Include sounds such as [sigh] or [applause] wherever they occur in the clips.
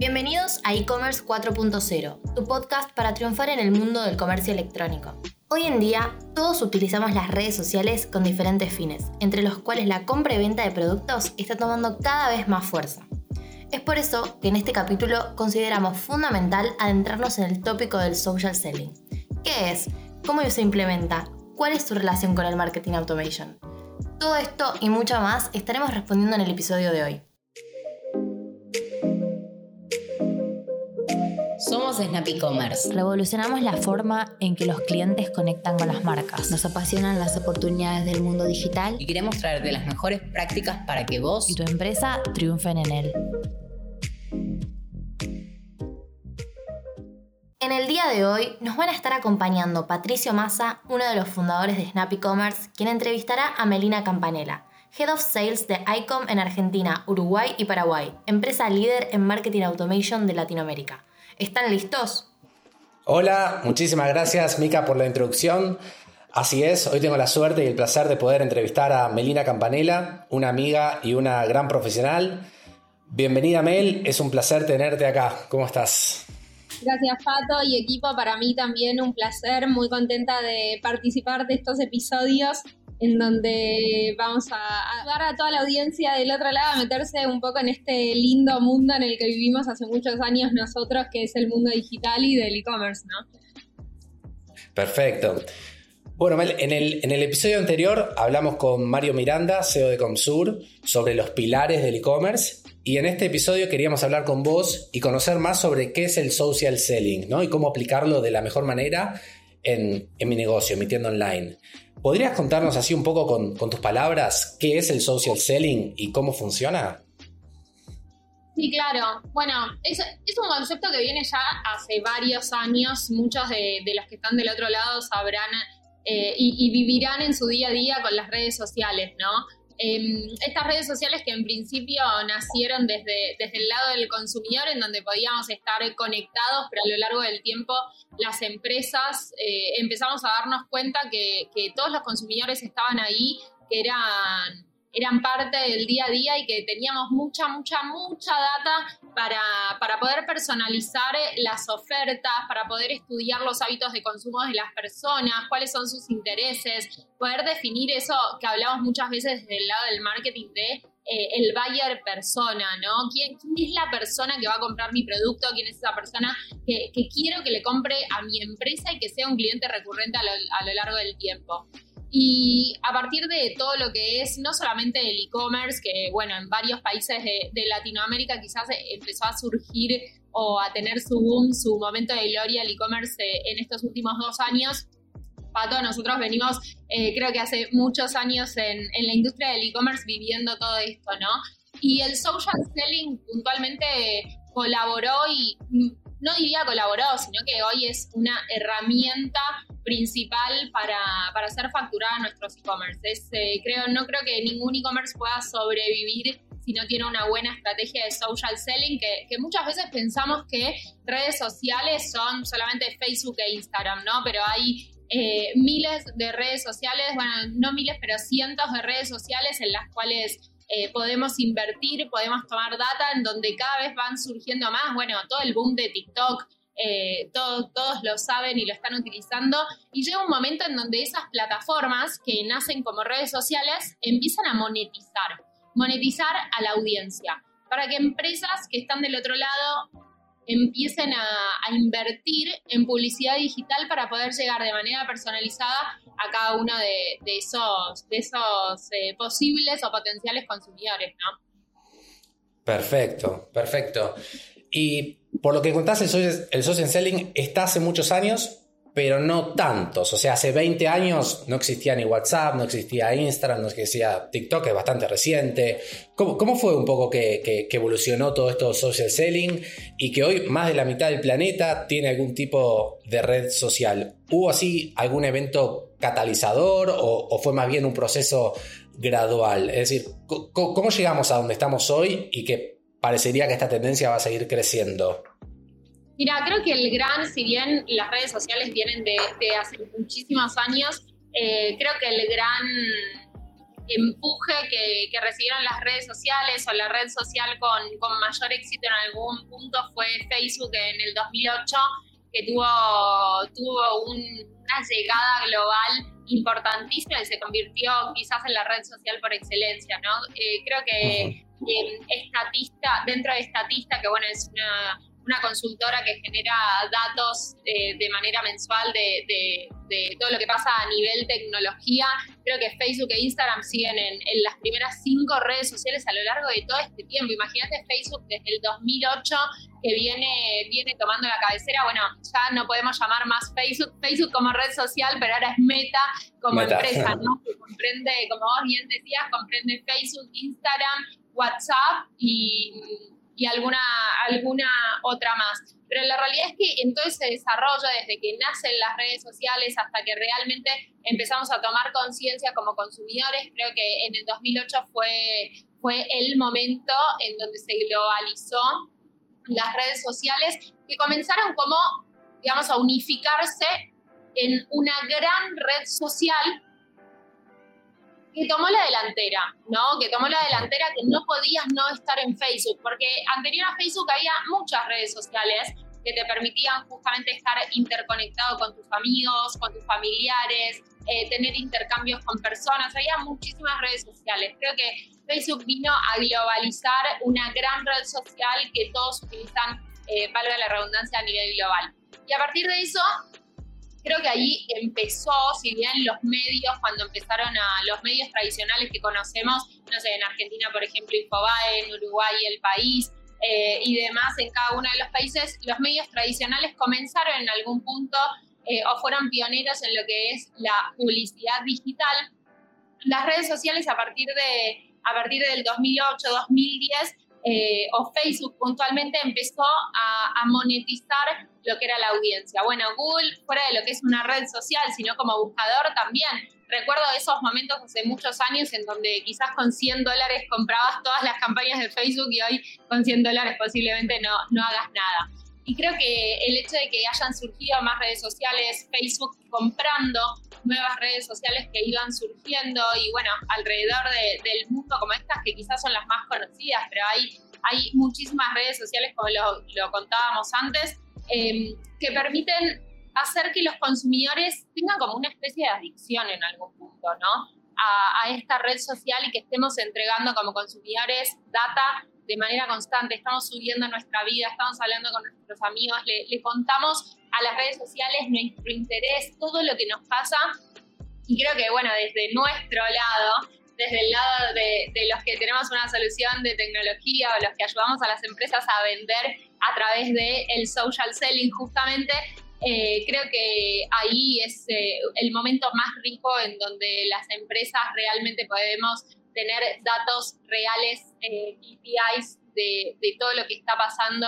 Bienvenidos a e-commerce 4.0, tu podcast para triunfar en el mundo del comercio electrónico. Hoy en día, todos utilizamos las redes sociales con diferentes fines, entre los cuales la compra y venta de productos está tomando cada vez más fuerza. Es por eso que en este capítulo consideramos fundamental adentrarnos en el tópico del social selling. ¿Qué es? ¿Cómo se implementa? ¿Cuál es su relación con el marketing automation? Todo esto y mucho más estaremos respondiendo en el episodio de hoy. Somos Snap E-Commerce. Revolucionamos la forma en que los clientes conectan con las marcas. Nos apasionan las oportunidades del mundo digital y queremos traerte las mejores prácticas para que vos y tu empresa triunfen en él. En el día de hoy nos van a estar acompañando Patricio Massa, uno de los fundadores de Snap E-Commerce, quien entrevistará a Melina Campanella, Head of Sales de ICOM en Argentina, Uruguay y Paraguay, empresa líder en marketing automation de Latinoamérica. ¿Están listos? Hola, muchísimas gracias Mica por la introducción. Así es, hoy tengo la suerte y el placer de poder entrevistar a Melina Campanella, una amiga y una gran profesional. Bienvenida Mel, es un placer tenerte acá. ¿Cómo estás? Gracias Pato y equipo, para mí también un placer, muy contenta de participar de estos episodios en donde vamos a ayudar a toda la audiencia del otro lado a meterse un poco en este lindo mundo en el que vivimos hace muchos años nosotros, que es el mundo digital y del e-commerce, ¿no? Perfecto. Bueno, en el, en el episodio anterior hablamos con Mario Miranda, CEO de Comsur, sobre los pilares del e-commerce y en este episodio queríamos hablar con vos y conocer más sobre qué es el social selling, ¿no? Y cómo aplicarlo de la mejor manera en, en mi negocio, mi tienda online. ¿Podrías contarnos así un poco con, tus palabras qué es el social selling y cómo funciona? Sí, claro. Bueno, es, un concepto que viene ya hace varios años. Muchos de, los que están del otro lado sabrán eh, y, vivirán en su día a día con las redes sociales, ¿no? Em, estas redes sociales que en principio nacieron desde, desde el lado del consumidor, en donde podíamos estar conectados, pero a lo largo del tiempo las empresas eh, empezamos a darnos cuenta que, que todos los consumidores estaban ahí, que eran eran parte del día a día y que teníamos mucha, mucha, mucha data para, para, poder personalizar las ofertas, para poder estudiar los hábitos de consumo de las personas, cuáles son sus intereses, poder definir eso que hablamos muchas veces desde el lado del marketing de eh, el buyer persona, ¿no? ¿Quién, es la persona que va a comprar mi producto? ¿Quién es esa persona que, quiero que le compre a mi empresa y que sea un cliente recurrente a lo, a lo largo del tiempo? Y a partir de todo lo que es, no solamente el e-commerce, que bueno, en varios países de, Latinoamérica quizás empezó a surgir o a tener su boom, su momento de gloria el e-commerce en estos últimos dos años. Pato, nosotros venimos, eh, creo que hace muchos años en, en la industria del e-commerce viviendo todo esto, ¿no? Y el social selling puntualmente colaboró y no diría colaboró, sino que hoy es una herramienta principal para, para hacer facturada nuestros e-commerce. Eh, creo, no creo que ningún e-commerce pueda sobrevivir si no tiene una buena estrategia de social selling, que, que, muchas veces pensamos que redes sociales son solamente Facebook e Instagram, ¿no? Pero hay eh, miles de redes sociales, bueno, no miles, pero cientos de redes sociales en las cuales eh, podemos invertir, podemos tomar data en donde cada vez van surgiendo más, bueno, todo el boom de TikTok, eh, todos, todos lo saben y lo están utilizando, y llega un momento en donde esas plataformas que nacen como redes sociales empiezan a monetizar, monetizar a la audiencia, para que empresas que están del otro lado empiecen a, invertir en publicidad digital para poder llegar de manera personalizada a cada uno de, esos, de esos eh, posibles o potenciales consumidores, ¿no? Perfecto, perfecto. Y por lo que contás, el social selling está hace muchos años, pero no tantos. O sea, hace 20 años no existía ni WhatsApp, no existía Instagram, no existía TikTok, es bastante reciente. ¿Cómo, fue un poco que, evolucionó todo esto social selling y que hoy más de la mitad del planeta tiene algún tipo de red social? ¿Hubo así algún evento catalizador o, fue más bien un proceso gradual? Es decir, ¿cómo llegamos a donde estamos hoy y que parecería que esta tendencia va a seguir creciendo? Mira, creo que el gran, si bien las redes sociales vienen de, hace muchísimos años, eh, creo que el gran empuje que, recibieron las redes sociales o la red social con, mayor éxito en algún punto fue Facebook en el 2008, que tuvo, tuvo una llegada global importantísima y se convirtió quizás en la red social por excelencia, ¿no? Eh, creo que eh, Estatista, dentro de Estatista, que bueno, es una una consultora que genera datos eh, de manera mensual de, todo lo que pasa a nivel tecnología. Creo que Facebook e Instagram siguen en, las primeras cinco redes sociales a lo largo de todo este tiempo. Imagínate Facebook desde el 2008 que viene, viene tomando la cabecera. Bueno, ya no podemos llamar más Facebook, Facebook como red social, pero ahora es Meta como empresa, [laughs] ¿no? Que comprende, como vos bien decías, comprende Facebook, Instagram, WhatsApp y y alguna, alguna otra más. Pero la realidad es que en todo ese desarrollo, desde que nacen las redes sociales hasta que realmente empezamos a tomar conciencia como consumidores, creo que en el 2008 fue, fue el momento en donde se globalizó las redes sociales que comenzaron como, digamos, a unificarse en una gran red social que tomó la delantera, ¿no? Que tomó la delantera que no podías no estar en Facebook, porque anterior a Facebook había muchas redes sociales que te permitían justamente estar interconectado con tus amigos, con tus familiares, eh, tener intercambios con personas. Había muchísimas redes sociales. Creo que Facebook vino a globalizar una gran red social que todos utilizan, eh, valga la redundancia, a nivel global. Y a partir de eso, creo que ahí empezó, si bien los medios, cuando empezaron a los medios tradicionales que conocemos, no sé, en Argentina, por ejemplo, Infobae, en Uruguay, El País eh, y demás, en cada uno de los países, los medios tradicionales comenzaron en algún punto eh, o fueron pioneros en lo que es la publicidad digital. Las redes sociales a partir, de, a partir del 2008, 2010, eh, o Facebook puntualmente empezó a, monetizar lo que era la audiencia. Bueno, Google, fuera de lo que es una red social, sino como buscador también. Recuerdo esos momentos hace muchos años en donde quizás con 100 dólares comprabas todas las campañas de Facebook y hoy con 100 dólares posiblemente no, no hagas nada. Y creo que el hecho de que hayan surgido más redes sociales, Facebook comprando nuevas redes sociales que iban surgiendo y bueno, alrededor del mundo como estas que quizás son las más conocidas, pero hay, hay muchísimas redes sociales como lo, contábamos antes, em, que permiten hacer que los consumidores tengan como una especie de adicción en algún punto, ¿no? A, a, esta red social y que estemos entregando como consumidores data de manera constante, estamos subiendo nuestra vida, estamos hablando con nuestros amigos, le, contamos a las redes sociales nuestro interés, todo lo que nos pasa. Y creo que, bueno, desde nuestro lado, desde el lado de, los que tenemos una solución de tecnología o los que ayudamos a las empresas a vender a través del el social selling justamente, eh, creo que ahí es eh, el momento más rico en donde las empresas realmente podemos tener datos reales, eh, KPIs de, de, todo lo que está pasando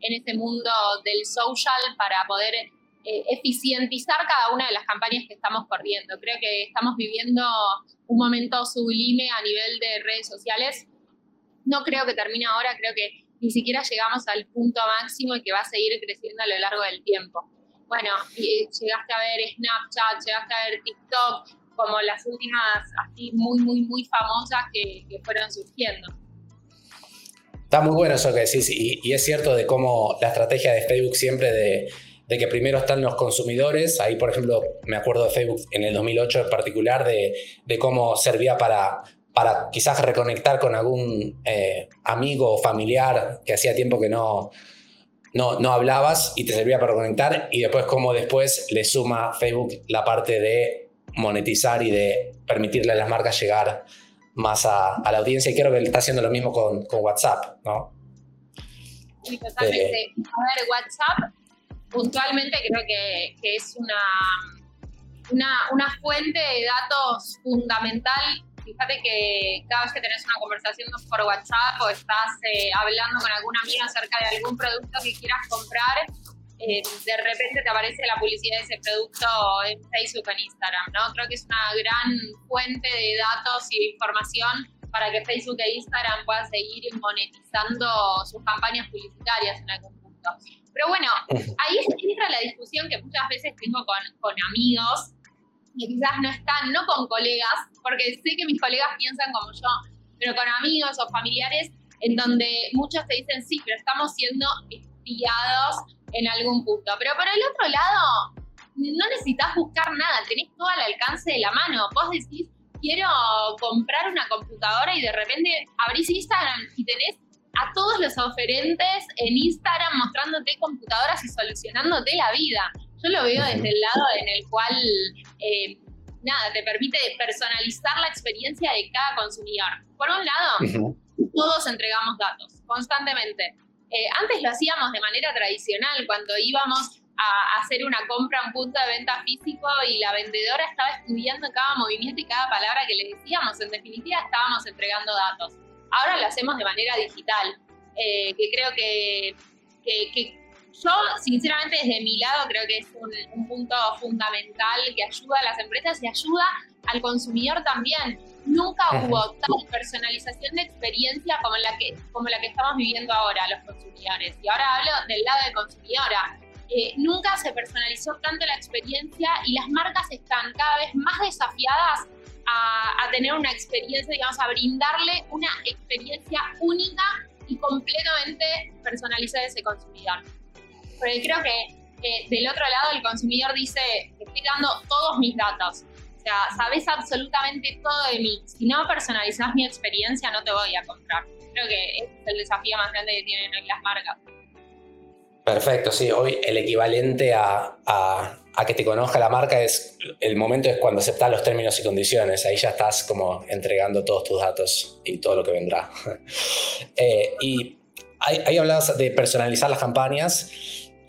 en este mundo del social para poder eh, eficientizar cada una de las campañas que estamos corriendo. Creo que estamos viviendo un momento sublime a nivel de redes sociales. No creo que termine ahora, creo que ni siquiera llegamos al punto máximo y que va a seguir creciendo a lo largo del tiempo. Bueno, llegaste a ver Snapchat, llegaste a ver TikTok, como las últimas así muy, muy, muy famosas que, fueron surgiendo. Está muy bueno eso que decís y, es cierto de cómo la estrategia de Facebook siempre de, que primero están los consumidores, ahí por ejemplo me acuerdo de Facebook en el 2008 en particular, de, cómo servía para, para quizás reconectar con algún eh, amigo o familiar que hacía tiempo que no, no, no hablabas y te servía para reconectar y después cómo después le suma Facebook la parte de monetizar y de permitirle a las marcas llegar más a, la audiencia. Y creo que está haciendo lo mismo con, WhatsApp, ¿no? Sí, totalmente. Eh, a ver, WhatsApp puntualmente creo que, es una, una, fuente de datos fundamental. Fíjate que cada vez que tenés una conversación por WhatsApp o estás eh, hablando con alguna amiga acerca de algún producto que quieras comprar, eh, de repente te aparece la publicidad de ese producto en Facebook o en Instagram, ¿no? Creo que es una gran fuente de datos y de información para que Facebook e Instagram puedan seguir monetizando sus campañas publicitarias en algún punto. Pero bueno, ahí entra la discusión que muchas veces tengo con, con amigos, que quizás no están, no con colegas, porque sé que mis colegas piensan como yo, pero con amigos o familiares, en donde muchos te dicen, sí, pero estamos siendo pillados en algún punto. Pero por el otro lado, no necesitas buscar nada, tenés todo al alcance de la mano. Vos decís, quiero comprar una computadora y de repente abrís Instagram y tenés a todos los oferentes en Instagram mostrándote computadoras y solucionándote la vida. Yo lo veo desde el lado en el cual, eh, nada, te permite personalizar la experiencia de cada consumidor. Por un lado, todos entregamos datos constantemente. Eh, antes lo hacíamos de manera tradicional, cuando íbamos a hacer una compra a un punto de venta físico y la vendedora estaba estudiando cada movimiento y cada palabra que le decíamos. En definitiva, estábamos entregando datos. Ahora lo hacemos de manera digital, eh, que creo que, yo, sinceramente, desde mi lado, creo que es un, punto fundamental que ayuda a las empresas y ayuda al consumidor también. Nunca hubo tal personalización de experiencia como la, que, como la que estamos viviendo ahora los consumidores. Y ahora hablo del lado de consumidora. Eh, nunca se personalizó tanto la experiencia y las marcas están cada vez más desafiadas a, tener una experiencia, digamos, a brindarle una experiencia única y completamente personalizada a ese consumidor. Porque creo que del otro lado el consumidor dice, estoy dando todos mis datos. O sea, sabes absolutamente todo de mí. Si no personalizas mi experiencia, no te voy a comprar. Creo que es el desafío más grande que tienen hoy las marcas. Perfecto, sí. Hoy el equivalente a, que te conozca la marca es el momento es cuando aceptas los términos y condiciones. Ahí ya estás como entregando todos tus datos y todo lo que vendrá. [laughs] Eh, y ahí, hablabas de personalizar las campañas.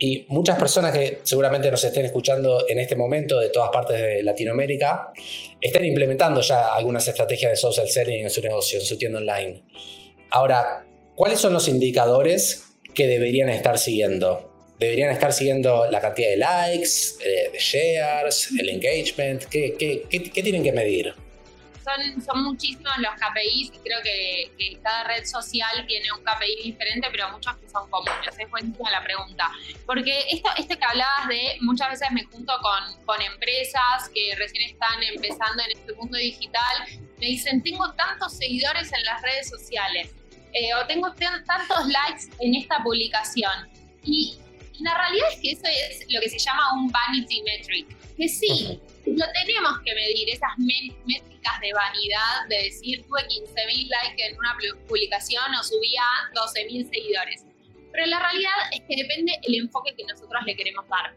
Y muchas personas que seguramente nos estén escuchando en este momento de todas partes de Latinoamérica están implementando ya algunas estrategias de social selling en su negocio, en su tienda online. Ahora, ¿cuáles son los indicadores que deberían estar siguiendo? Deberían estar siguiendo la cantidad de likes, eh, de shares, el engagement. ¿Qué, qué, tienen que medir? Son, son, muchísimos los KPIs y creo que, cada red social tiene un KPI diferente, pero muchos que son comunes. Es buenísima la pregunta. Porque esto, este que hablabas de, muchas veces me junto con, con empresas que recién están empezando en este mundo digital, me dicen, tengo tantos seguidores en las redes sociales eh, o tengo tantos likes en esta publicación. Y, la realidad es que eso es lo que se llama un vanity metric, que sí, lo tenemos que medir, esas métricas de vanidad, de decir tuve 15.000 likes en una publicación o subía 12.000 seguidores. Pero la realidad es que depende el enfoque que nosotros le queremos dar.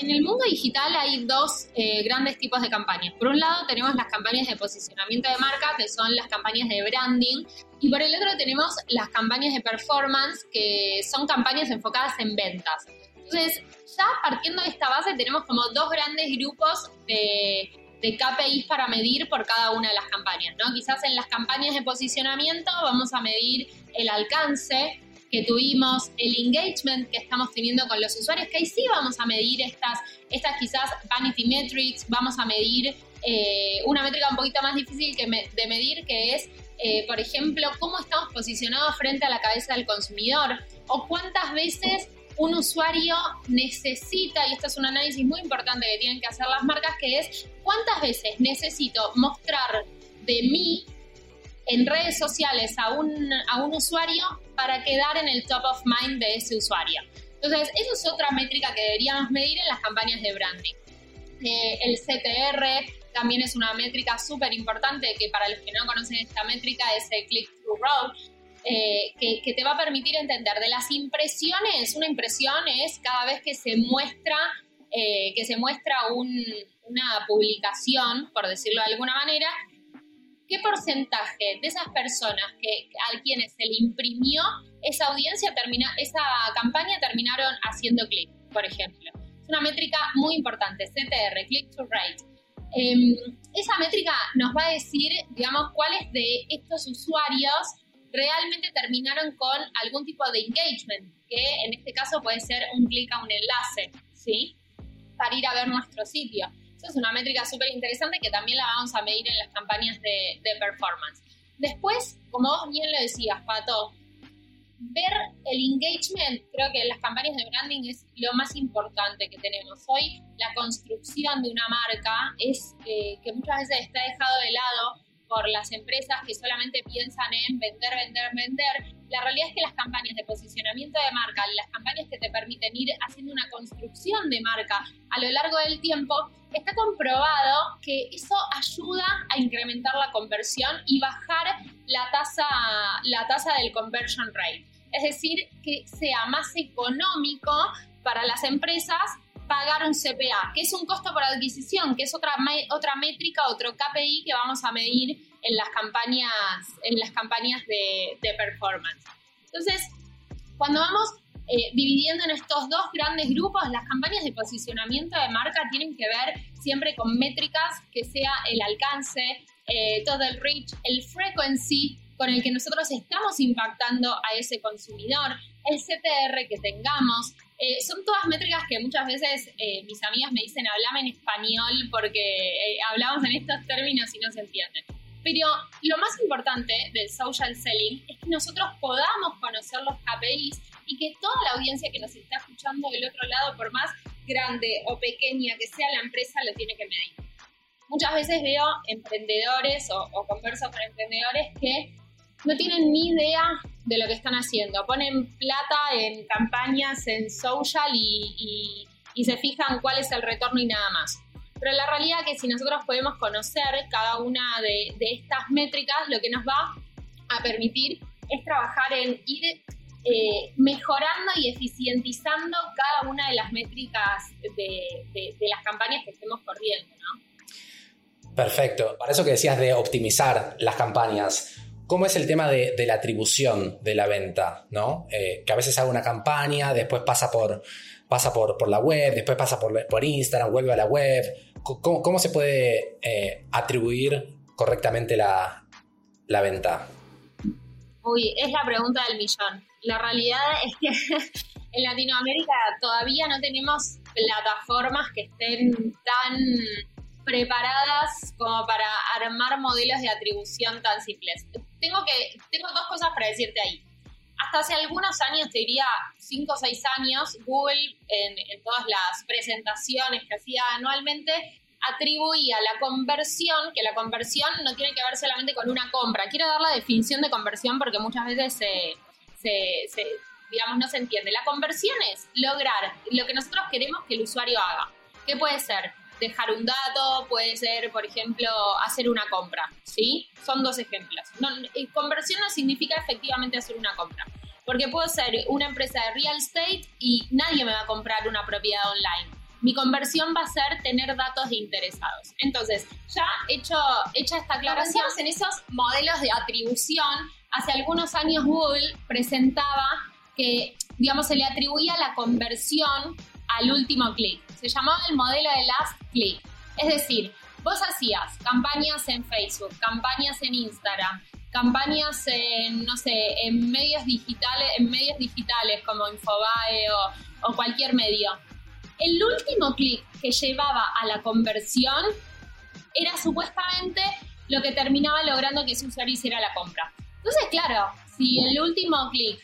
En el mundo digital hay dos eh, grandes tipos de campañas. Por un lado tenemos las campañas de posicionamiento de marca, que son las campañas de branding, y por el otro tenemos las campañas de performance, que son campañas enfocadas en ventas. Entonces, ya partiendo de esta base tenemos como dos grandes grupos de, de KPIs para medir por cada una de las campañas, ¿no? Quizás en las campañas de posicionamiento vamos a medir el alcance, que tuvimos, el engagement que estamos teniendo con los usuarios, que ahí sí vamos a medir estas, estas quizás vanity metrics, vamos a medir eh, una métrica un poquito más difícil que de medir, que es, eh, por ejemplo, cómo estamos posicionados frente a la cabeza del consumidor o cuántas veces un usuario necesita, y esto es un análisis muy importante que tienen que hacer las marcas, que es cuántas veces necesito mostrar de mí en redes sociales a un, a un usuario para quedar en el top of mind de ese usuario. Entonces, eso es otra métrica que deberíamos medir en las campañas de branding. Eh, el CTR también es una métrica súper importante que para los que no conocen esta métrica es el click-through rate, eh, que, que, te va a permitir entender de las impresiones. Una impresión es cada vez que se muestra, eh, que se muestra una publicación, por decirlo de alguna manera, ¿qué porcentaje de esas personas que, a quienes se le imprimió esa audiencia, termina, esa campaña terminaron haciendo clic, por ejemplo? Es una métrica muy importante, CTR, Click to Rate. Em, esa métrica nos va a decir, digamos, cuáles de estos usuarios realmente terminaron con algún tipo de engagement, que en este caso puede ser un clic a un enlace, ¿sí? Para ir a ver nuestro sitio. Esa es una métrica súper interesante que también la vamos a medir en las campañas de, performance. Después, como vos bien lo decías, Pato, ver el engagement, creo que en las campañas de branding es lo más importante que tenemos. Hoy la construcción de una marca es eh, que muchas veces está dejado de lado por las empresas que solamente piensan en vender, vender, vender. La realidad es que las campañas de posicionamiento de marca, las campañas que te permiten ir haciendo una construcción de marca a lo largo del tiempo, está comprobado que eso ayuda a incrementar la conversión y bajar la tasa, la tasa del conversion rate. Es decir, que sea más económico para las empresas pagar un CPA, que es un costo por adquisición, que es otra, otra métrica, otro KPI que vamos a medir en las campañas, en las campañas de, performance. Entonces, cuando vamos eh, dividiendo en estos dos grandes grupos, las campañas de posicionamiento de marca tienen que ver siempre con métricas que sea el alcance, eh, todo el reach, el frequency con el que nosotros estamos impactando a ese consumidor, el CTR que tengamos, eh, son todas métricas que muchas veces eh, mis amigas me dicen, hablame en español porque eh, hablamos en estos términos y no se entienden. Pero lo más importante del social selling es que nosotros podamos conocer los KPIs y que toda la audiencia que nos está escuchando del otro lado, por más grande o pequeña que sea la empresa, lo tiene que medir. Muchas veces veo emprendedores o, o converso con emprendedores que no tienen ni idea de lo que están haciendo. Ponen plata en campañas, en social y, se fijan cuál es el retorno y nada más. Pero la realidad es que si nosotros podemos conocer cada una de, estas métricas, lo que nos va a permitir es trabajar en ir eh, mejorando y eficientizando cada una de las métricas de, las campañas que estemos corriendo. Perfecto. Para eso que decías de optimizar las campañas, ¿Cómo es el tema de, la atribución de la venta? ¿no? Eh, que a veces hago una campaña, después pasa por, pasa por, la web, después pasa por, Instagram, vuelve a la web. ¿Cómo, se puede eh, atribuir correctamente la, venta? Uy, es la pregunta del millón. La realidad es que [laughs] en Latinoamérica todavía no tenemos plataformas que estén tan preparadas como para armar modelos de atribución tan simples tengo, que, tengo dos cosas para decirte ahí. Hasta hace algunos años, te diría 5 o 6 años, Google en, todas las presentaciones que hacía anualmente atribuía la conversión, que la conversión no tiene que ver solamente con una compra. Quiero dar la definición de conversión porque muchas veces se, digamos, no se entiende. La conversión es lograr lo que nosotros queremos que el usuario haga. ¿Qué puede ser? Dejar un dato, puede ser, por ejemplo, hacer una compra, ¿sí? Son dos ejemplos. Eh, conversión no significa efectivamente hacer una compra, porque puedo ser una empresa de real estate y nadie me va a comprar una propiedad online. Mi conversión va a ser tener datos de interesados. Entonces, ya hecho, hecha esta aclaración, en esos modelos de atribución, hace algunos años Google presentaba que, digamos, se le atribuía la conversión al último clic. Se llamaba el modelo de last click. Es decir, vos hacías campañas en Facebook, campañas en Instagram, campañas en, no sé, en medios digitales, en medios digitales como Infobae o, cualquier medio. El último clic que llevaba a la conversión era supuestamente lo que terminaba logrando que ese usuario hiciera la compra. Entonces, claro, si el último clic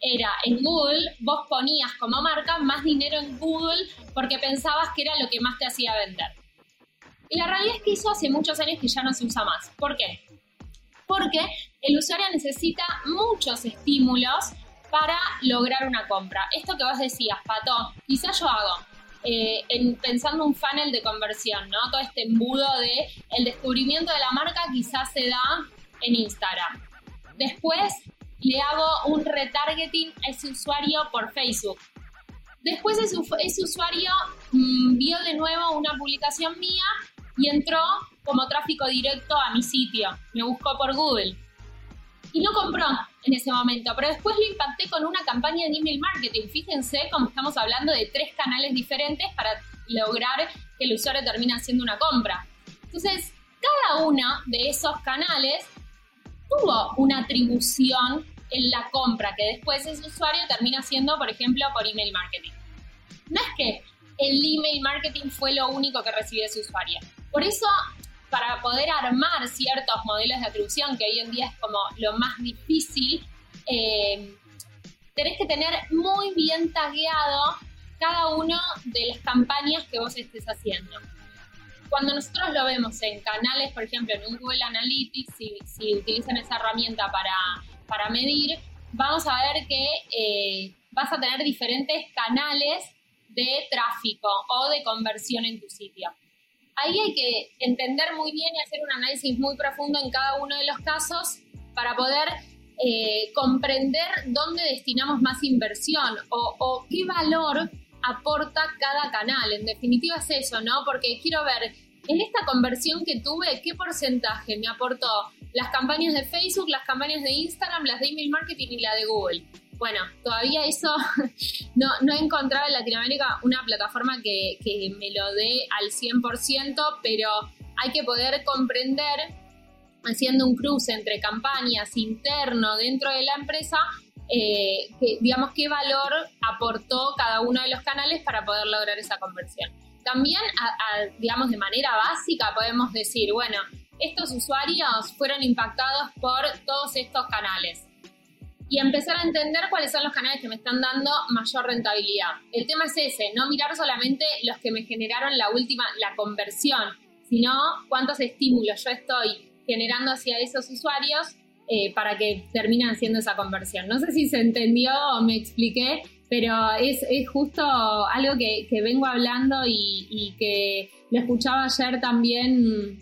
era en Google, vos ponías como marca más dinero en Google porque pensabas que era lo que más te hacía vender. Y la realidad es que eso hace muchos años que ya no se usa más. ¿Por qué? Porque el usuario necesita muchos estímulos para lograr una compra. Esto que vos decías, Pato, quizás yo hago, eh, en, pensando un funnel de conversión, ¿no? Todo este embudo de el descubrimiento de la marca quizás se da en Instagram. Después le hago un retargeting a ese usuario por Facebook. Después ese, usuario mm, vio de nuevo una publicación mía y entró como tráfico directo a mi sitio. Me buscó por Google. Y no compró en ese momento, pero después lo impacté con una campaña de email marketing. Fíjense cómo estamos hablando de tres canales diferentes para lograr que el usuario termine haciendo una compra. Entonces, cada uno de esos canales tuvo una atribución en la compra que después ese usuario termina haciendo, por ejemplo, por email marketing. No es que el email marketing fue lo único que recibió ese usuario. Por eso, para poder armar ciertos modelos de atribución, que hoy en día es como lo más difícil, eh, tenés que tener muy bien tagueado cada una de las campañas que vos estés haciendo. cuando nosotros lo vemos en canales, por ejemplo, en Google Analytics, si utilizan esa herramienta para, para medir, vamos a ver que eh, vas a tener diferentes canales de tráfico o de conversión en tu sitio. Ahí hay que entender muy bien y hacer un análisis muy profundo en cada uno de los casos para poder eh, comprender dónde destinamos más inversión o, o qué valor aporta cada canal. En definitiva es eso, ¿no? Porque quiero ver, en esta conversión que tuve, ¿qué porcentaje me aportó las campañas de Facebook, las campañas de Instagram, las de email marketing y la de Google? Bueno, todavía eso [laughs] no, he encontrado en Latinoamérica una plataforma que, que me lo dé al 100%, pero hay que poder comprender, haciendo un cruce entre campañas interno dentro de la empresa, eh, digamos, qué valor aportó cada uno de los canales para poder lograr esa conversión. También, digamos, de manera básica podemos decir, bueno, estos usuarios fueron impactados por todos estos canales y empezar a entender cuáles son los canales que me están dando mayor rentabilidad. El tema es ese, no mirar solamente los que me generaron la última, la conversión, sino cuántos estímulos yo estoy generando hacia esos usuarios eh, para que terminen haciendo esa conversión. No sé si se entendió o me expliqué, pero es, justo algo que, vengo hablando y, que lo escuchaba ayer también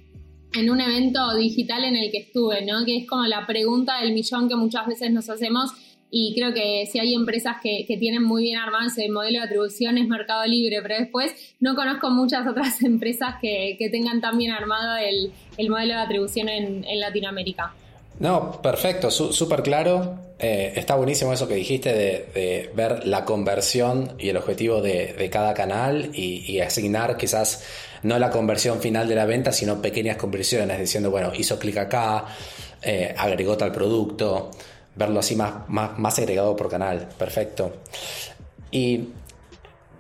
en un evento digital en el que estuve, ¿no? Que es como la pregunta del millón que muchas veces nos hacemos y creo que si hay empresas que, tienen muy bien armado ese modelo de atribución es Mercado Libre, pero después no conozco muchas otras [laughs] empresas que, tengan tan bien armado el, modelo de atribución en Latinoamérica. No, perfecto, súper claro. Eh, está buenísimo eso que dijiste de, ver la conversión y el objetivo de, cada canal y, asignar quizás no la conversión final de la venta, sino pequeñas conversiones, diciendo, bueno, hizo clic acá, eh, agregó tal producto, verlo así más, más, más agregado por canal. Perfecto. Y,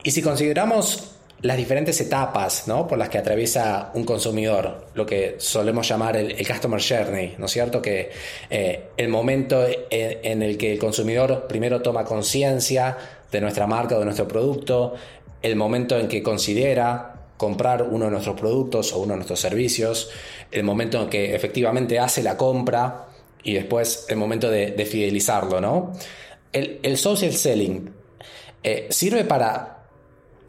y si consideramos las diferentes etapas por las que atraviesa un consumidor, lo que solemos llamar el, customer journey, ¿no es cierto? Que eh, el momento en, el que el consumidor primero toma conciencia de nuestra marca o de nuestro producto, el momento en que considera comprar uno de nuestros productos o uno de nuestros servicios, el momento en que efectivamente hace la compra y después el momento de, fidelizarlo, ¿no? El, social selling eh, sirve para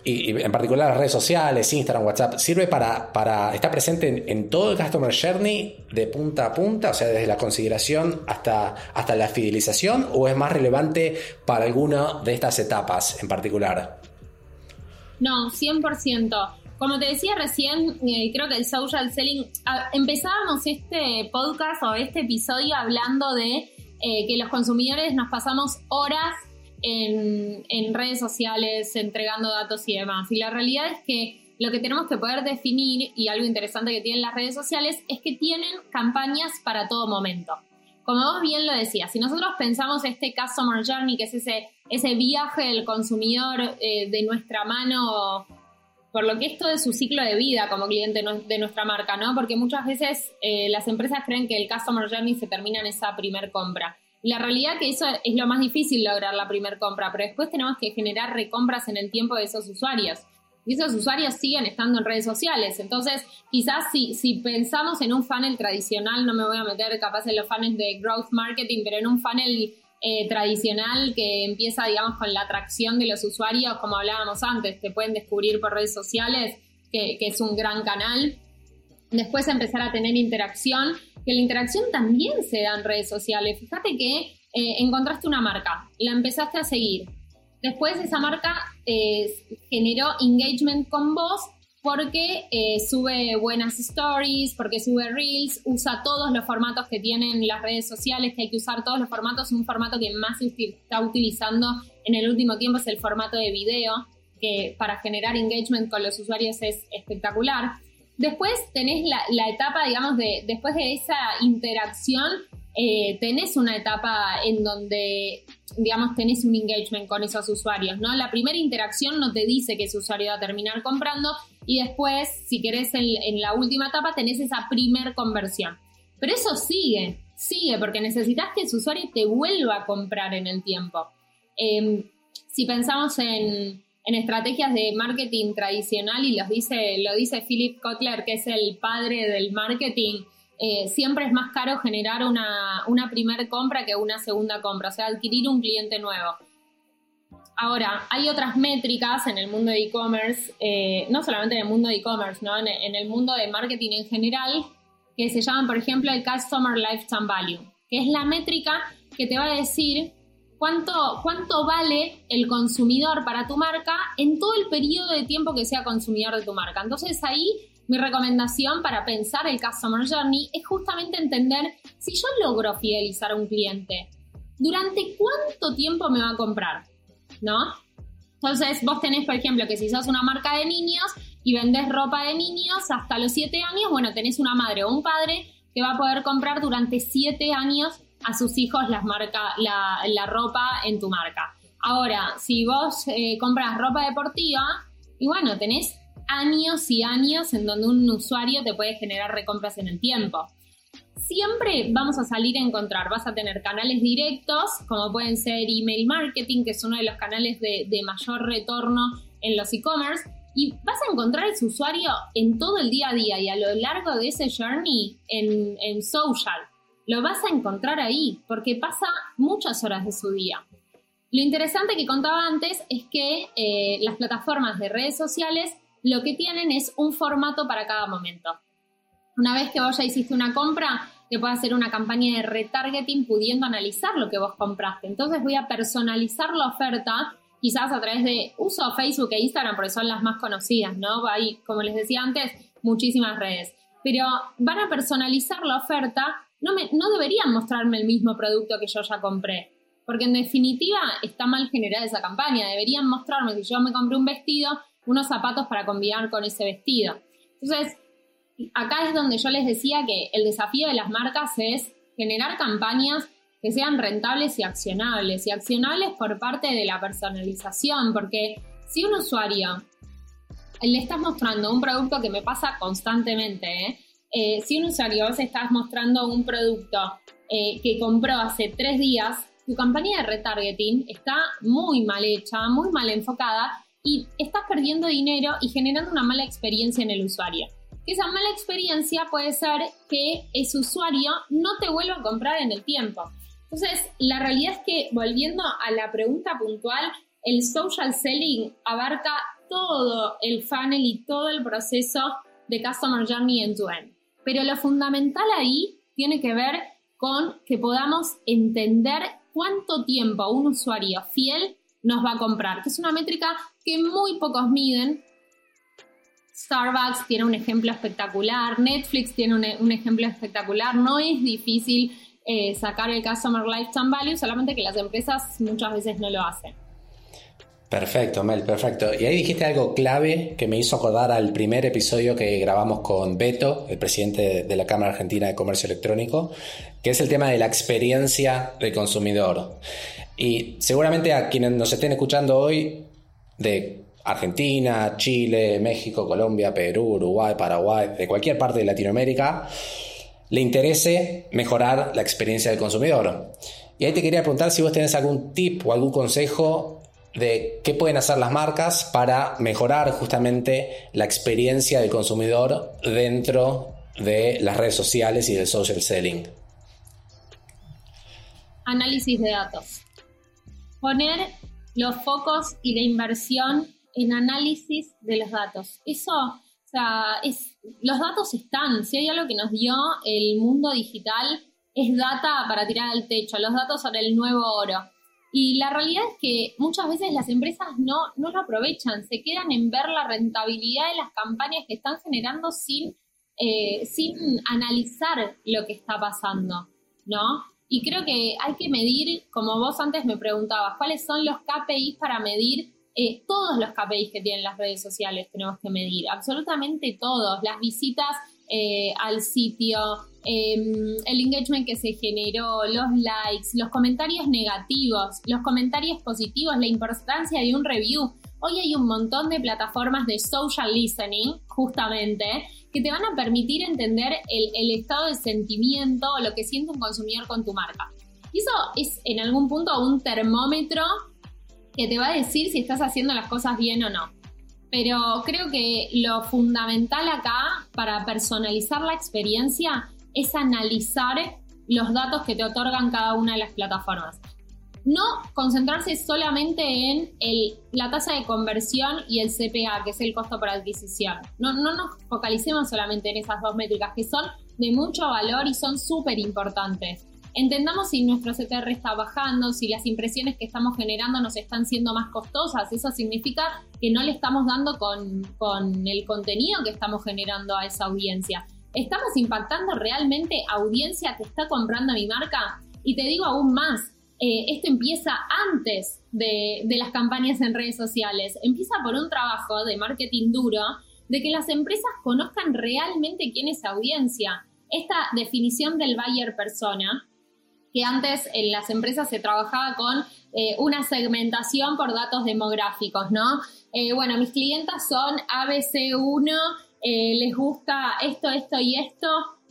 y, en particular las redes sociales, Instagram, WhatsApp, sirve para, para estar presente en, todo el Customer Journey de punta a punta, o sea, desde la consideración hasta, hasta la fidelización, o es más relevante para alguna de estas etapas en particular? No, 100%. Como te decía recién, eh, creo que el social selling, empezábamos este podcast o este episodio hablando de eh, que los consumidores nos pasamos horas en, redes sociales, entregando datos y demás. Y la realidad es que lo que tenemos que poder definir, y algo interesante que tienen las redes sociales, es que tienen campañas para todo momento. Como vos bien lo decías, si nosotros pensamos este Customer Journey, que es ese, ese viaje del consumidor eh, de nuestra mano, por lo que esto es su ciclo de vida como cliente de nuestra marca, ¿no? Porque muchas veces eh, las empresas creen que el Customer Journey se termina en esa primer compra. La realidad que eso es lo más difícil lograr la primera compra, pero después tenemos que generar recompras en el tiempo de esos usuarios. Y esos usuarios siguen estando en redes sociales. Entonces, quizás si, si pensamos en un funnel tradicional, no me voy a meter capaz en los funnels de growth marketing, pero en un funnel eh, tradicional que empieza, digamos, con la atracción de los usuarios, como hablábamos antes, te pueden descubrir por redes sociales, que, que es un gran canal. Después empezar a tener interacción que la interacción también se da en redes sociales. Fíjate que eh, encontraste una marca, la empezaste a seguir. Después esa marca eh, generó engagement con vos porque eh, sube buenas stories, porque sube reels, usa todos los formatos que tienen las redes sociales, que hay que usar todos los formatos. Un formato que más se está utilizando en el último tiempo es el formato de video, que para generar engagement con los usuarios es espectacular. Después tenés la, etapa, digamos, de después de esa interacción, eh, tenés una etapa en donde, digamos, tenés un engagement con esos usuarios, ¿no? La primera interacción no te dice que ese usuario va a terminar comprando y después, si querés, en, la última etapa tenés esa primer conversión. Pero eso sigue, sigue, porque necesitas que ese usuario te vuelva a comprar en el tiempo. Em, si pensamos en estrategias de marketing tradicional y los dice, lo dice Philip Kotler, que es el padre del marketing, eh, siempre es más caro generar una, una primera compra que una segunda compra, o sea, adquirir un cliente nuevo. Ahora, hay otras métricas en el mundo de e-commerce, eh, no solamente en el mundo de e-commerce, ¿no? En, el mundo de marketing en general, que se llaman, por ejemplo, el Customer Lifetime Value, que es la métrica que te va a decir cuánto, cuánto vale el consumidor para tu marca en todo el periodo de tiempo que sea consumidor de tu marca. Entonces ahí mi recomendación para pensar el Customer Journey es justamente entender si yo logro fidelizar a un cliente, ¿durante cuánto tiempo me va a comprar? ¿No? Entonces, vos tenés, por ejemplo, que si sos una marca de niños y vendés ropa de niños hasta los 7 años, bueno, tenés una madre o un padre que va a poder comprar durante 7 años a sus hijos las marca, la, la, ropa en tu marca. Ahora, si vos eh, compras ropa deportiva, y bueno, tenés años y años en donde un usuario te puede generar recompras en el tiempo siempre vamos a salir a encontrar, vas a tener canales directos, como pueden ser email marketing, que es uno de los canales de, mayor retorno en los e-commerce, y vas a encontrar ese usuario en todo el día a día y a lo largo de ese journey en, social. Lo vas a encontrar ahí porque pasa muchas horas de su día. Lo interesante que contaba antes es que eh, las plataformas de redes sociales lo que tienen es un formato para cada momento. Una vez que vos ya hiciste una compra, te puedo hacer una campaña de retargeting pudiendo analizar lo que vos compraste. Entonces voy a personalizar la oferta, quizás a través de uso Facebook e Instagram, porque son las más conocidas, ¿no? Hay, como les decía antes, muchísimas redes. Pero van a personalizar la oferta, no, me, no deberían mostrarme el mismo producto que yo ya compré. Porque en definitiva está mal generada esa campaña. Deberían mostrarme, si yo me compré un vestido, unos zapatos para combinar con ese vestido. Entonces, acá es donde yo les decía que el desafío de las marcas es generar campañas que sean rentables y accionables, y accionables por parte de la personalización, porque si un usuario le estás mostrando un producto que me pasa constantemente, ¿eh? Eh, si un usuario vos estás mostrando un producto eh, que compró hace tres días, tu campaña de retargeting está muy mal hecha, muy mal enfocada y estás perdiendo dinero y generando una mala experiencia en el usuario esa mala experiencia puede ser que ese usuario no te vuelva a comprar en el tiempo. Entonces, la realidad es que, volviendo a la pregunta puntual, el social selling abarca todo el funnel y todo el proceso de Customer Journey end to end. Pero lo fundamental ahí tiene que ver con que podamos entender cuánto tiempo un usuario fiel nos va a comprar, que es una métrica que muy pocos miden Starbucks tiene un ejemplo espectacular, Netflix tiene un, ejemplo espectacular, no es difícil eh, sacar el Customer Lifetime Value, solamente que las empresas muchas veces no lo hacen. Perfecto, Mel, perfecto. Y ahí dijiste algo clave que me hizo acordar al primer episodio que grabamos con Beto, el presidente de la Cámara Argentina de Comercio Electrónico, que es el tema de la experiencia del consumidor. Y seguramente a quienes nos estén escuchando hoy de Argentina, Chile, México, Colombia, Perú, Uruguay, Paraguay, de cualquier parte de Latinoamérica, le interese mejorar la experiencia del consumidor. Y ahí te quería preguntar si vos tenés algún tip o algún consejo de qué pueden hacer las marcas para mejorar justamente la experiencia del consumidor dentro de las redes sociales y del social selling. Análisis de datos. Poner los focos y la inversión en análisis de los datos. Eso, o sea, es, los datos están. Si hay algo que nos dio el mundo digital, es data para tirar al techo. Los datos son el nuevo oro. Y la realidad es que muchas veces las empresas no, no lo aprovechan, se quedan en ver la rentabilidad de las campañas que están generando sin, eh, sin analizar lo que está pasando, ¿no? Y creo que hay que medir, como vos antes me preguntabas, cuáles son los KPIs para medir eh, todos los KPIs que tienen las redes sociales tenemos que medir, absolutamente todos, las visitas eh, al sitio, em, el engagement que se generó, los likes, los comentarios negativos, los comentarios positivos, la importancia de un review. Hoy hay un montón de plataformas de social listening, justamente, que te van a permitir entender el, el estado de sentimiento o lo que siente un consumidor con tu marca. Y eso es en algún punto un termómetro que te va a decir si estás haciendo las cosas bien o no. Pero creo que lo fundamental acá para personalizar la experiencia es analizar los datos que te otorgan cada una de las plataformas. No concentrarse solamente en la tasa de conversión y el CPA, que es el costo por adquisición. No, no nos focalicemos solamente en esas dos métricas, que son de mucho valor y son súper importantes. Entendamos si nuestro CTR está bajando, si las impresiones que estamos generando nos están siendo más costosas. Eso significa que no le estamos dando con, con el contenido que estamos generando a esa audiencia. ¿Estamos impactando realmente audiencia que está comprando mi marca? Y te digo aún más, eh, esto empieza antes de, de, las campañas en redes sociales. Empieza por un trabajo de marketing duro, de que las empresas conozcan realmente quién es audiencia. Esta definición del buyer persona que antes en las empresas se trabajaba con eh, una segmentación por datos demográficos, ¿no? Eh, bueno, mis clientas son ABC1, eh, les gusta esto, esto y esto.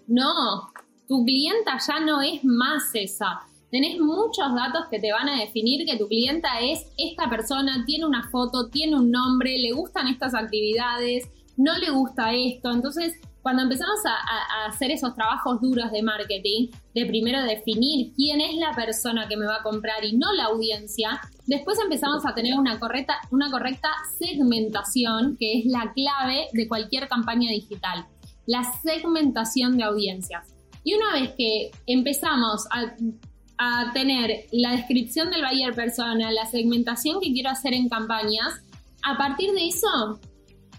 No, tu clienta ya no es más esa. Tenés muchos datos que te van a definir que tu clienta es esta persona, tiene una foto, tiene un nombre, le gustan estas actividades, no le gusta esto. Entonces, cuando empezamos a, hacer esos trabajos duros de marketing, de primero definir quién es la persona que me va a comprar y no la audiencia, después empezamos a tener una correcta, una correcta segmentación, que es la clave de cualquier campaña digital, la segmentación de audiencias. Y una vez que empezamos a, tener la descripción del buyer persona, la segmentación que quiero hacer en campañas, a partir de eso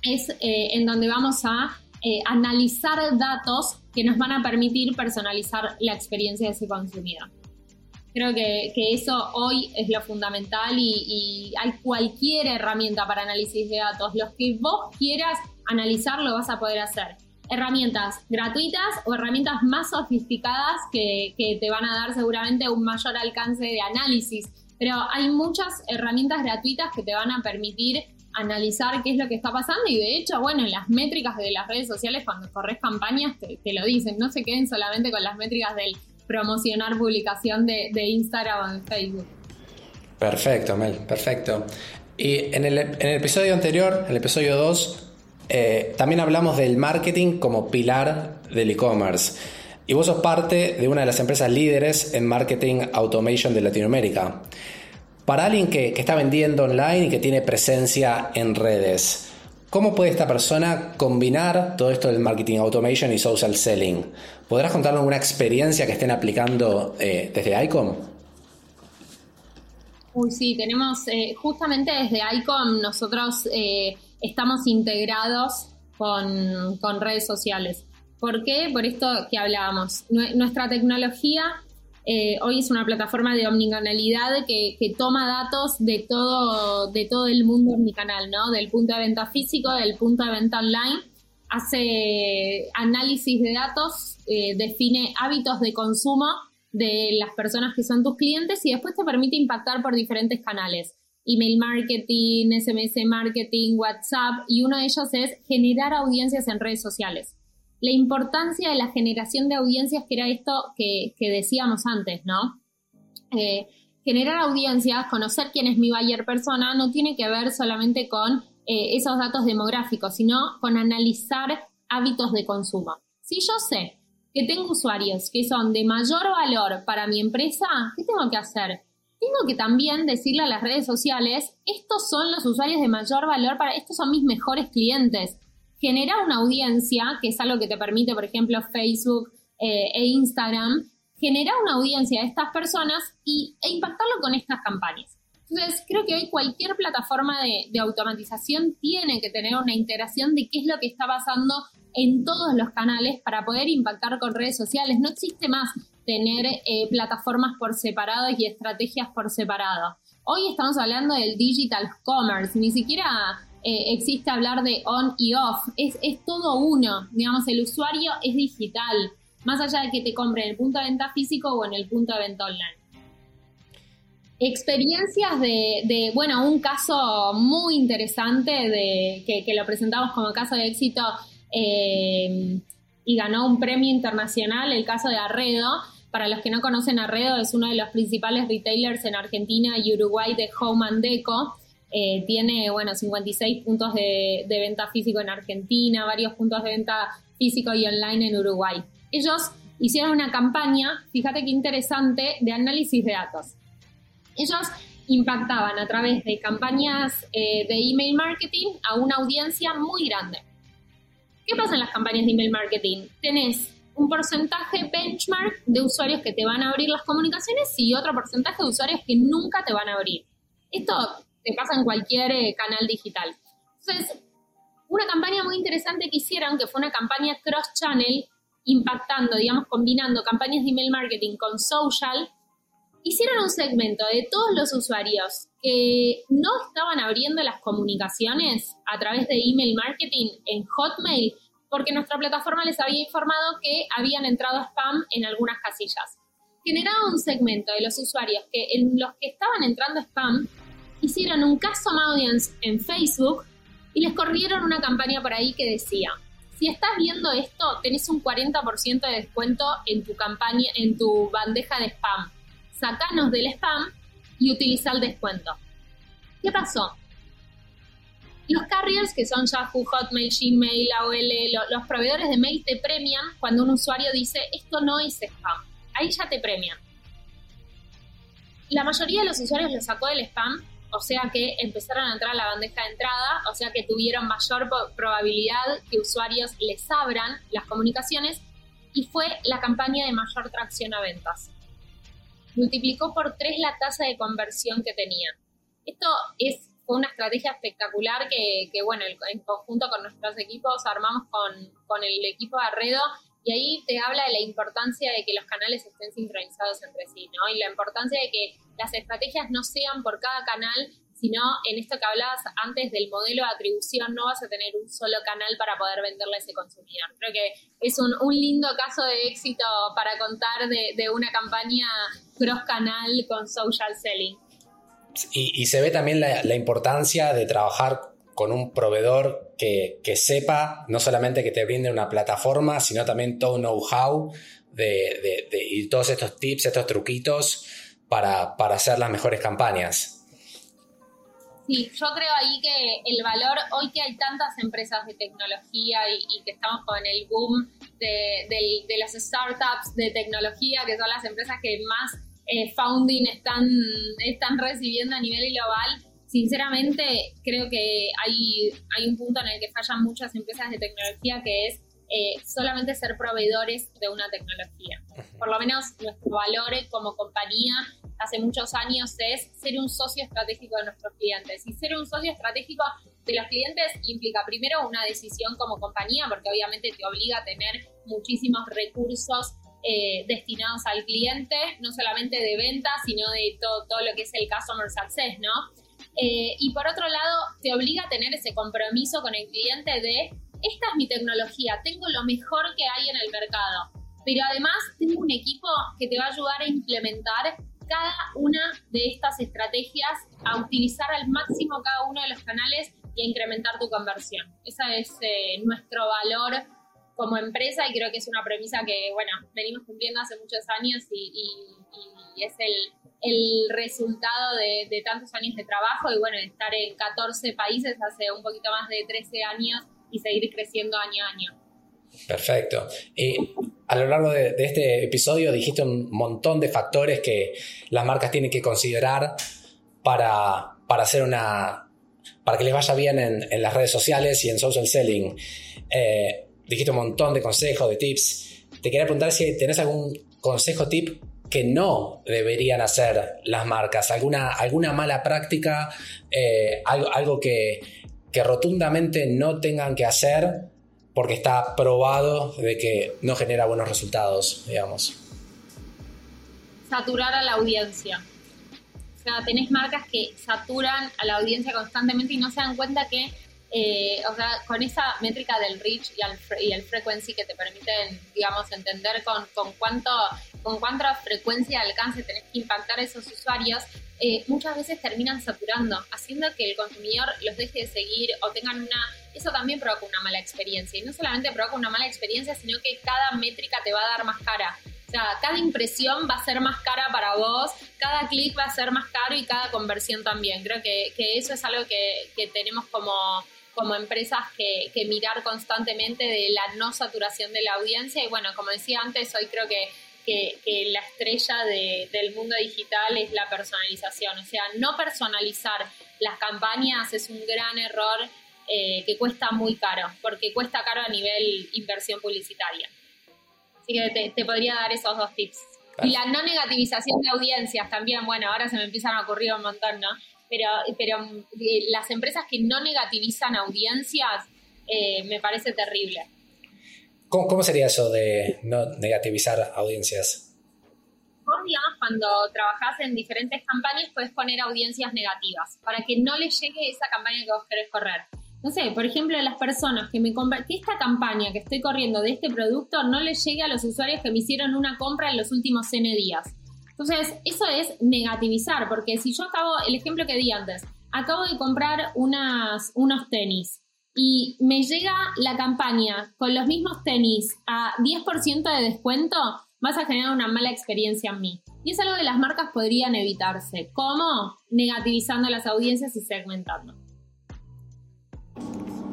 es eh, en donde vamos a eh, analizar datos que nos van a permitir personalizar la experiencia de ese consumidor. Creo que, eso hoy es lo fundamental y, hay cualquier herramienta para análisis de datos. Los que vos quieras analizar lo vas a poder hacer. Herramientas gratuitas o herramientas más sofisticadas que, que te van a dar seguramente un mayor alcance de análisis. Pero hay muchas herramientas gratuitas que te van a permitir analizar qué es lo que está pasando y de hecho, bueno, en las métricas de las redes sociales cuando corres campañas te, lo dicen, no se queden solamente con las métricas del promocionar publicación de, Instagram o de Facebook. Perfecto, Mel, perfecto. Y en el, episodio anterior, el episodio 2, eh, también hablamos del marketing como pilar del e-commerce. Y vos sos parte de una de las empresas líderes en marketing automation de Latinoamérica. Para alguien que, está vendiendo online y que tiene presencia en redes, ¿cómo puede esta persona combinar todo esto del marketing automation y social selling? ¿Podrás contarnos alguna experiencia que estén aplicando eh, desde ICOM? Uy, sí, tenemos, eh, justamente desde ICOM nosotros eh, estamos integrados con, con, redes sociales. ¿Por qué? Por esto que hablábamos. Nuestra tecnología eh, hoy es una plataforma de omnicanalidad que, toma datos de todo, de todo el mundo omnicanal, ¿no? Del punto de venta físico, del punto de venta online. Hace análisis de datos, eh, define hábitos de consumo de las personas que son tus clientes y después te permite impactar por diferentes canales. Email marketing, SMS marketing, WhatsApp y uno de ellos es generar audiencias en redes sociales la importancia de la generación de audiencias, que era esto que, decíamos antes, ¿no? Eh, generar audiencias, conocer quién es mi buyer persona, no tiene que ver solamente con eh, esos datos demográficos, sino con analizar hábitos de consumo. Si yo sé que tengo usuarios que son de mayor valor para mi empresa, ¿qué tengo que hacer? Tengo que también decirle a las redes sociales, estos son los usuarios de mayor valor para, estos son mis mejores clientes genera una audiencia, que es algo que te permite, por ejemplo, Facebook eh, e Instagram, genera una audiencia de estas personas y, e impactarlo con estas campañas. Entonces, creo que hoy cualquier plataforma de, automatización tiene que tener una integración de qué es lo que está pasando en todos los canales para poder impactar con redes sociales. No existe más tener eh, plataformas por separado y estrategias por separado. Hoy estamos hablando del digital commerce, ni siquiera eh, existe hablar de on y off, es, es todo uno, digamos, el usuario es digital, más allá de que te compre en el punto de venta físico o en el punto de venta online. Experiencias de, bueno, un caso muy interesante de, que, lo presentamos como caso de éxito eh, y ganó un premio internacional, el caso de Arredo, Para los que no conocen Arredo, es uno de los principales retailers en Argentina y Uruguay de Home and Deco. Eh, tiene, bueno, 56 puntos de, de venta físico en Argentina, varios puntos de venta físico y online en Uruguay. Ellos hicieron una campaña, fíjate qué interesante, de análisis de datos. Ellos impactaban a través de campañas eh, de email marketing a una audiencia muy grande. ¿Qué pasa en las campañas de email marketing? Tenés un porcentaje benchmark de usuarios que te van a abrir las comunicaciones y otro porcentaje de usuarios que nunca te van a abrir. Esto te pasa en cualquier eh, canal digital. Entonces, una campaña muy interesante que hicieron, que fue una campaña cross-channel, impactando, digamos, combinando campañas de email marketing con social, hicieron un segmento de todos los usuarios que no estaban abriendo las comunicaciones a través de email marketing en Hotmail porque nuestra plataforma les había informado que habían entrado spam en algunas casillas. Generaba un segmento de los usuarios que en los que estaban entrando spam hicieron un custom audience en Facebook y les corrieron una campaña por ahí que decía, si estás viendo esto, tenés un 40% de descuento en tu campaña, en tu bandeja de spam sacanos del spam y utiliza el descuento. ¿Qué pasó? Los carriers, que son Yahoo, Hotmail, Gmail, AOL, los proveedores de mail te premian cuando un usuario dice esto no es spam. Ahí ya te premian. La mayoría de los usuarios lo sacó del spam, o sea que empezaron a entrar a la bandeja de entrada, o sea que tuvieron mayor probabilidad que usuarios les abran las comunicaciones y fue la campaña de mayor tracción a ventas multiplicó por tres la tasa de conversión que tenía. Esto es, una estrategia espectacular que, bueno, en conjunto con nuestros equipos armamos con, con el equipo de Arredo y ahí te habla de la importancia de que los canales estén sincronizados entre sí, ¿no? Y la importancia de que las estrategias no sean por cada canal, sino en esto que hablabas antes del modelo de atribución, no vas a tener un solo canal para poder venderle a ese consumidor. Creo que es un, lindo caso de éxito para contar de, una campaña cross-canal con social selling. Y, se ve también la, importancia de trabajar con un proveedor que, sepa no solamente que te brinde una plataforma, sino también todo know-how de, y todos estos tips, estos truquitos para, para hacer las mejores campañas. Sí, yo creo ahí que el valor, hoy que hay tantas empresas de tecnología y, que estamos con el boom de, las startups de tecnología, que son las empresas que más eh, founding están, están recibiendo a nivel global, sinceramente creo que hay, hay un punto en el que fallan muchas empresas de tecnología que es eh, solamente ser proveedores de una tecnología. Por lo menos nuestro valor como compañía hace muchos años es ser un socio estratégico de nuestros clientes. Y ser un socio estratégico de los clientes implica primero una decisión como compañía, porque obviamente te obliga a tener muchísimos recursos eh, destinados al cliente, no solamente de venta, sino de todo, todo lo que es el customer success, ¿no? Eh, y por otro lado, te obliga a tener ese compromiso con el cliente de esta es mi tecnología, tengo lo mejor que hay en el mercado, pero además tengo un equipo que te va a ayudar a implementar cada una de estas estrategias, a utilizar al máximo cada uno de los canales y a incrementar tu conversión. Ese es eh, nuestro valor como empresa y creo que es una premisa que, bueno, venimos cumpliendo hace muchos años y, es el, resultado de, de, tantos años de trabajo y, bueno, estar en 14 países hace un poquito más de 13 años y seguir creciendo año a año. Perfecto. Y a lo largo de, este episodio dijiste un montón de factores que las marcas tienen que considerar para, para hacer una. para que les vaya bien en, las redes sociales y en social selling. Eh, dijiste un montón de consejos, de tips. Te quería preguntar si tenés algún consejo, tip que no deberían hacer las marcas, alguna, alguna mala práctica, eh, algo, algo que, que rotundamente no tengan que hacer porque está probado de que no genera buenos resultados, digamos. Saturar a la audiencia. O sea, tenés marcas que saturan a la audiencia constantemente y no se dan cuenta que, eh, o sea, con esa métrica del reach y el, y el frequency que te permiten, digamos, entender con, con cuánto con cuánta frecuencia de alcance tenés que impactar a esos usuarios, eh, muchas veces terminan saturando, haciendo que el consumidor los deje de seguir o tengan una... Eso también provoca una mala experiencia. Y no solamente provoca una mala experiencia, sino que cada métrica te va a dar más cara. O sea, cada impresión va a ser más cara para vos, cada clic va a ser más caro y cada conversión también. Creo que, eso es algo que, tenemos como, como empresas que, mirar constantemente de la no saturación de la audiencia. Y bueno, como decía antes, hoy creo que, la estrella del mundo digital es la personalización. O sea, no personalizar las campañas es un gran error eh, que cuesta muy caro, porque cuesta caro a nivel inversión publicitaria. Así que te, podría dar esos dos tips. Y la no negativización de audiencias también, bueno, ahora se me empiezan a ocurrir un montón, ¿no? Pero, pero eh, las empresas que no negativizan audiencias eh, me parece terrible. ¿Cómo, sería eso de no negativizar audiencias? Vos, digamos, cuando trabajás en diferentes campañas, puedes poner audiencias negativas para que no les llegue esa campaña que vos querés correr no sé, por ejemplo, las personas que me compran, que esta campaña que estoy corriendo de este producto no le llegue a los usuarios que me hicieron una compra en los últimos N días. Entonces, eso es negativizar, porque si yo acabo, el ejemplo que di antes, acabo de comprar unas, unos tenis y me llega la campaña con los mismos tenis a 10% de descuento, vas a generar una mala experiencia en mí. Y es algo que las marcas podrían evitarse. ¿Cómo? Negativizando las audiencias y segmentando.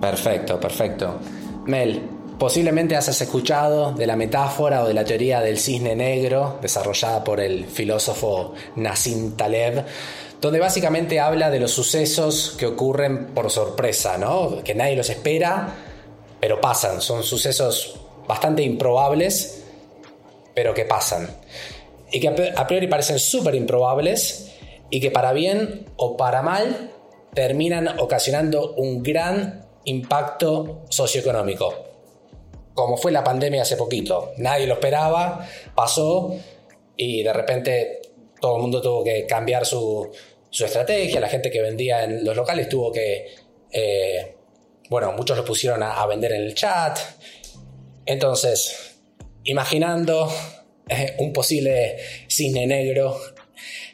Perfecto, perfecto. Mel, posiblemente has escuchado de la metáfora o de la teoría del cisne negro desarrollada por el filósofo Nassim Taleb, donde básicamente habla de los sucesos que ocurren por sorpresa, ¿no? Que nadie los espera, pero pasan. Son sucesos bastante improbables, pero que pasan. Y que a priori parecen súper improbables y que para bien o para mal terminan ocasionando un gran impacto socioeconómico, como fue la pandemia hace poquito. Nadie lo esperaba, pasó y de repente todo el mundo tuvo que cambiar su, estrategia, la gente que vendía en los locales tuvo que, eh, bueno, muchos lo pusieron a, vender en el chat. Entonces, imaginando eh, un posible cisne negro,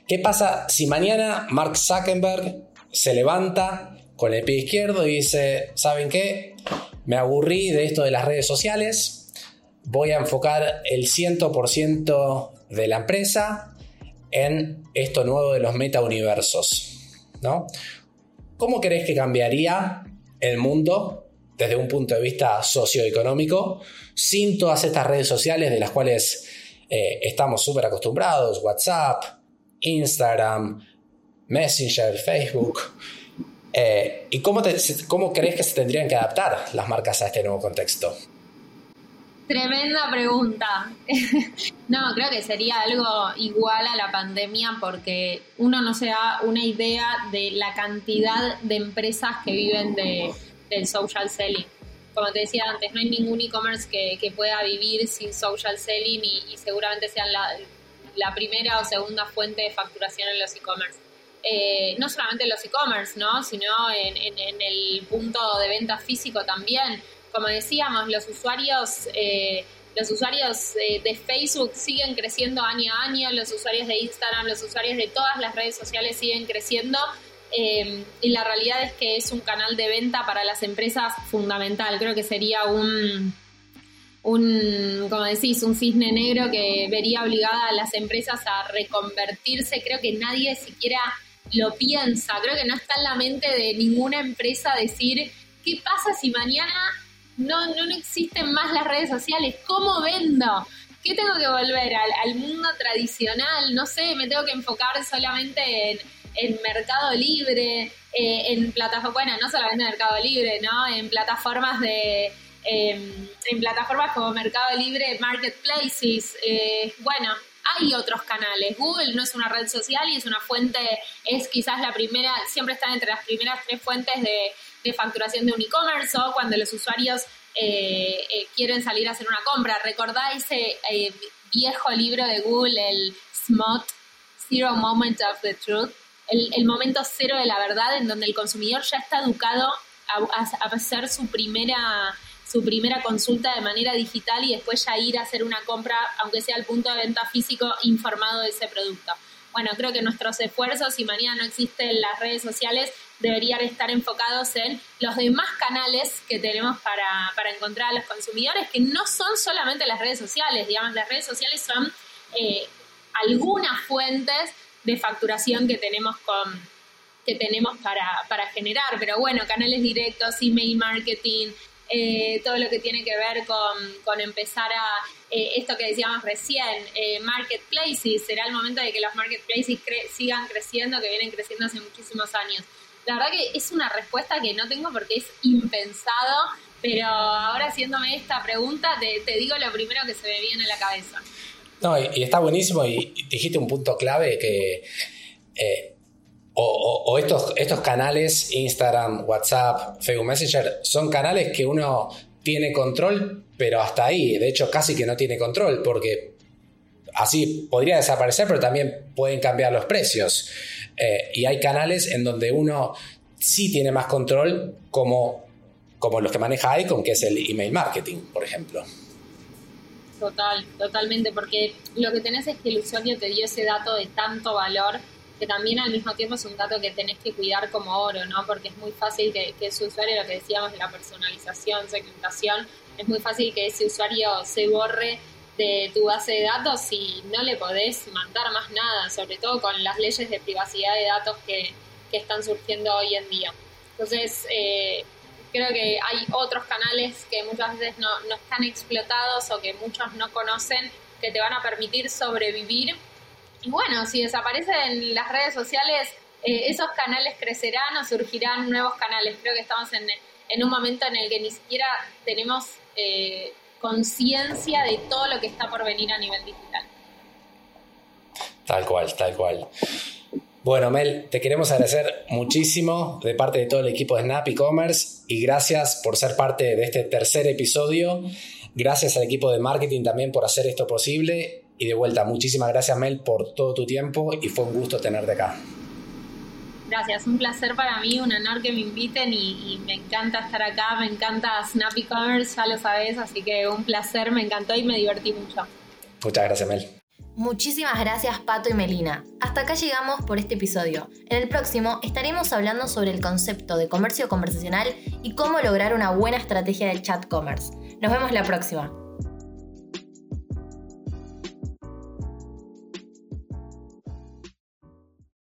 ¿qué pasa si mañana Mark Zuckerberg se levanta con el pie izquierdo y dice, ¿saben qué? Me aburrí de esto de las redes sociales, voy a enfocar el 100% de la empresa en esto nuevo de los metauniversos, ¿no? ¿Cómo crees que cambiaría el mundo desde un punto de vista socioeconómico sin todas estas redes sociales de las cuales eh, estamos súper acostumbrados? WhatsApp, Instagram, Messenger, Facebook. Eh, ¿Y cómo, cómo crees que se tendrían que adaptar las marcas a este nuevo contexto? Tremenda pregunta. [laughs] no, creo que sería algo igual a la pandemia porque uno no se da una idea de la cantidad de empresas que viven de, del social selling. Como te decía antes, no hay ningún e-commerce que, pueda vivir sin social selling y, seguramente sean la primera o segunda fuente de facturación en los e-commerce. Eh, no solamente en los e-commerce, ¿no? sino en, el punto de venta físico también. Como decíamos, los usuarios, eh, los usuarios eh, de Facebook siguen creciendo año a año, los usuarios de Instagram, los usuarios de todas las redes sociales siguen creciendo. y la realidad es que es un canal de venta para las empresas fundamental. Creo que sería un, un, como decís, un cisne negro que vería obligada a las empresas a reconvertirse. Creo que nadie siquiera lo piensa. Creo que no está en la mente de ninguna empresa decir, ¿qué pasa si mañana no, no, existen más las redes sociales? ¿Cómo vendo? ¿Qué tengo que volver al, mundo tradicional? No sé, me tengo que enfocar solamente en, Mercado Libre, eh, en plataformas, bueno, no solamente en Mercado Libre, ¿no? En plataformas de... Em, en plataformas como Mercado Libre, Marketplaces, eh, bueno, hay otros canales. Google no es una red social y es una fuente, es quizás la primera, siempre está entre las primeras tres fuentes de, facturación de un e-commerce o cuando los usuarios eh, eh, quieren salir a hacer una compra. ¿Recordá ese eh, viejo libro de Google, el SMOT, Zero Moment of the Truth? El, momento cero de la verdad, en donde el consumidor ya está educado a hacer su primera su primera consulta de manera digital y después ya ir a hacer una compra, aunque sea al punto de venta físico, informado de ese producto. Bueno, creo que nuestros esfuerzos, si mañana no existen las redes sociales, deberían estar enfocados en los demás canales que tenemos para, encontrar a los consumidores, que no son solamente las redes sociales, digamos, las redes sociales son eh, algunas fuentes de facturación que tenemos con que tenemos para, para generar, pero bueno, canales directos, email marketing, eh, todo lo que tiene que ver con, empezar a eh, esto que decíamos recién, eh, marketplaces, será el momento de que los marketplaces sigan creciendo, que vienen creciendo hace muchísimos años. La verdad que es una respuesta que no tengo porque es impensado, pero ahora haciéndome esta pregunta te, digo lo primero que se me viene a la cabeza. No, y, está buenísimo y dijiste un punto clave que o, estos, estos canales, Instagram, WhatsApp, Facebook Messenger, son canales que uno tiene control, pero hasta ahí, de hecho casi que no tiene control, porque así podría desaparecer, pero también pueden cambiar los precios. Eh, y hay canales en donde uno sí tiene más control, como, como los que maneja Icon, que es el email marketing, por ejemplo. Total, totalmente, porque lo que tenés es que el usuario te dio ese dato de tanto valor que también al mismo tiempo es un dato que tenés que cuidar como oro, ¿no? Porque es muy fácil que, que ese usuario, lo que decíamos de la personalización, segmentación, es muy fácil que ese usuario se borre de tu base de datos y no le podés mandar más nada, sobre todo con las leyes de privacidad de datos que, que están surgiendo hoy en día. Entonces, eh, creo que hay otros canales que muchas veces no, no están explotados o que muchos no conocen que te van a permitir sobrevivir y bueno, si desaparecen las redes sociales, eh, esos canales crecerán o surgirán nuevos canales. Creo que estamos en, un momento en el que ni siquiera tenemos eh, conciencia de todo lo que está por venir a nivel digital. Tal cual, tal cual. Bueno, Mel, te queremos agradecer muchísimo de parte de todo el equipo de Snap e-commerce y gracias por ser parte de este tercer episodio. Gracias al equipo de marketing también por hacer esto posible y de vuelta, muchísimas gracias Mel por todo tu tiempo y fue un gusto tenerte acá. Gracias, un placer para mí, un honor que me inviten y, me encanta estar acá, me encanta Snappy Commerce, ya lo sabes, así que un placer, me encantó y me divertí mucho. Muchas gracias Mel. Muchísimas gracias Pato y Melina. Hasta acá llegamos por este episodio. En el próximo estaremos hablando sobre el concepto de comercio conversacional y cómo lograr una buena estrategia del chat commerce. Nos vemos la próxima.